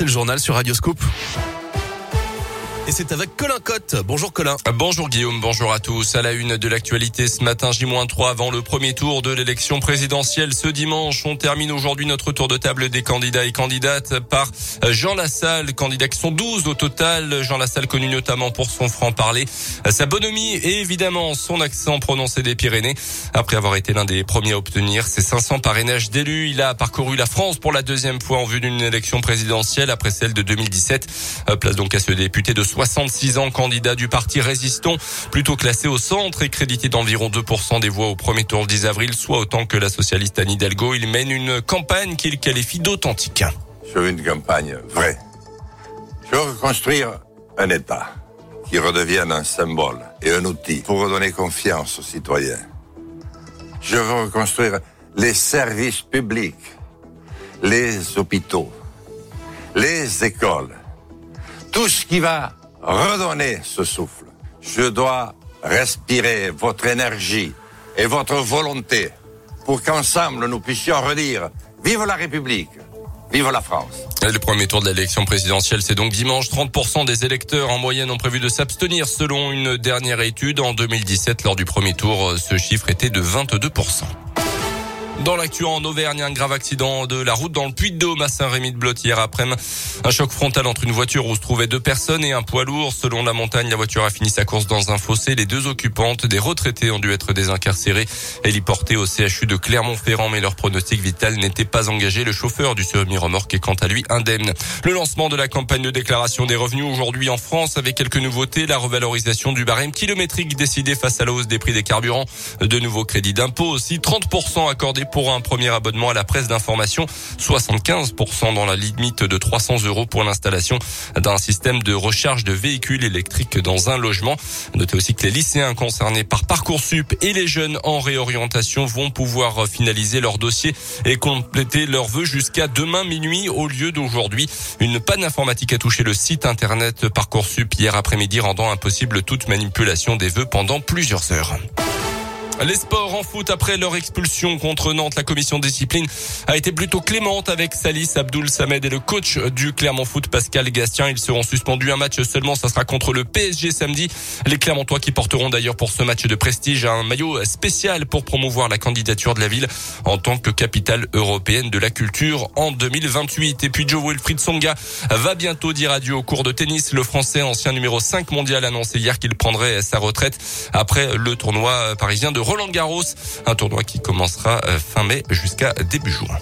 c'est le journal sur Radioscope. Et c'est avec Colin Cotte. Bonjour Colin. Bonjour Guillaume, bonjour à tous. À la une de l'actualité ce matin, J-3 avant le premier tour de l'élection présidentielle ce dimanche. On termine aujourd'hui notre tour de table des candidats et candidates par Jean Lassalle, candidats qui sont 12 au total. Jean Lassalle connu notamment pour son franc-parler, sa bonhomie et évidemment son accent prononcé des Pyrénées. Après avoir été l'un des premiers à obtenir ses 500 parrainages d'élus, il a parcouru la France pour la deuxième fois en vue d'une élection présidentielle après celle de 2017. Place donc à ce député de 66 ans, candidat du parti résistant, plutôt classé au centre et crédité d'environ 2% des voix au premier tour le 10 avril, soit autant que la socialiste Anne Hidalgo. Il mène une campagne qu'il qualifie d'authentique. Je veux une campagne vraie. Je veux reconstruire un État qui redevienne un symbole et un outil pour redonner confiance aux citoyens. Je veux reconstruire les services publics, les hôpitaux, les écoles, tout ce qui va redonner ce souffle. Je dois respirer votre énergie et votre volonté pour qu'ensemble nous puissions redire Vive la République Vive la France. Le premier tour de l'élection présidentielle, c'est donc dimanche. 30% des électeurs en moyenne ont prévu de s'abstenir selon une dernière étude. En 2017, lors du premier tour, ce chiffre était de 22%. Dans l'actu en Auvergne, un grave accident de la route dans le Puy-de-Dôme à Saint-Rémy-de-Blot hier après un choc frontal entre une voiture où se trouvaient deux personnes et un poids lourd. Selon la montagne, la voiture a fini sa course dans un fossé. Les deux occupantes, des retraités, ont dû être désincarcérées et portées au CHU de Clermont-Ferrand, mais leur pronostic vital n'était pas engagé. Le chauffeur du semi-remorque est quant à lui indemne. Le lancement de la campagne de déclaration des revenus aujourd'hui en France avec quelques nouveautés. La revalorisation du barème kilométrique décidé face à la hausse des prix des carburants. De nouveaux crédits d'impôt aussi. 30% accordés pour un premier abonnement à la presse d'information, 75% dans la limite de 300 euros pour l'installation d'un système de recharge de véhicules électriques dans un logement. Notez aussi que les lycéens concernés par Parcoursup et les jeunes en réorientation vont pouvoir finaliser leur dossier et compléter leurs vœux jusqu'à demain minuit au lieu d'aujourd'hui. Une panne informatique a touché le site internet Parcoursup hier après-midi rendant impossible toute manipulation des vœux pendant plusieurs heures. Les sports en foot après leur expulsion contre Nantes, la commission discipline a été plutôt clémente avec Salis Abdoul Samed et le coach du Clermont Foot Pascal Gastien. Ils seront suspendus un match seulement, ça sera contre le PSG samedi. Les Clermontois qui porteront d'ailleurs pour ce match de prestige un maillot spécial pour promouvoir la candidature de la ville en tant que capitale européenne de la culture en 2028. Et puis Joe Wilfried Songa va bientôt dire adieu au cours de tennis. Le français ancien numéro 5 mondial annoncé hier qu'il prendrait sa retraite après le tournoi parisien de Roland Garros, un tournoi qui commencera euh, fin mai jusqu'à début juin.